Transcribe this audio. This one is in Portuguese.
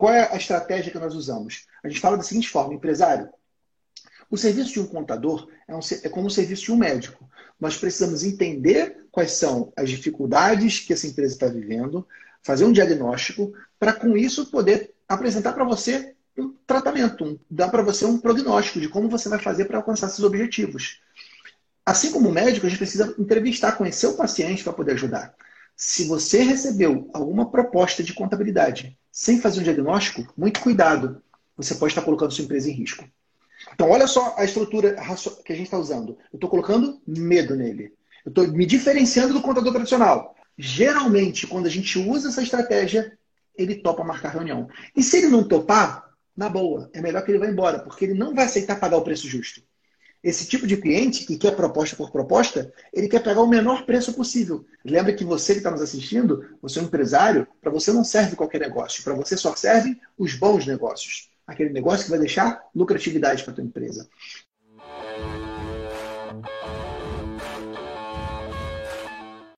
qual é a estratégia que nós usamos? A gente fala da seguinte forma, empresário, o serviço de um contador é, um, é como o serviço de um médico. Nós precisamos entender quais são as dificuldades que essa empresa está vivendo, fazer um diagnóstico, para com isso poder apresentar para você um tratamento, um, dar para você um prognóstico de como você vai fazer para alcançar esses objetivos. Assim como médico, a gente precisa entrevistar, conhecer o paciente para poder ajudar. Se você recebeu alguma proposta de contabilidade sem fazer um diagnóstico, muito cuidado. Você pode estar colocando sua empresa em risco. Então, olha só a estrutura que a gente está usando. Eu estou colocando medo nele. Eu estou me diferenciando do contador tradicional. Geralmente, quando a gente usa essa estratégia, ele topa marcar reunião. E se ele não topar, na boa, é melhor que ele vá embora, porque ele não vai aceitar pagar o preço justo. Esse tipo de cliente que quer proposta por proposta, ele quer pegar o menor preço possível. Lembra que você que está nos assistindo, você é um empresário, para você não serve qualquer negócio, para você só servem os bons negócios aquele negócio que vai deixar lucratividade para a tua empresa.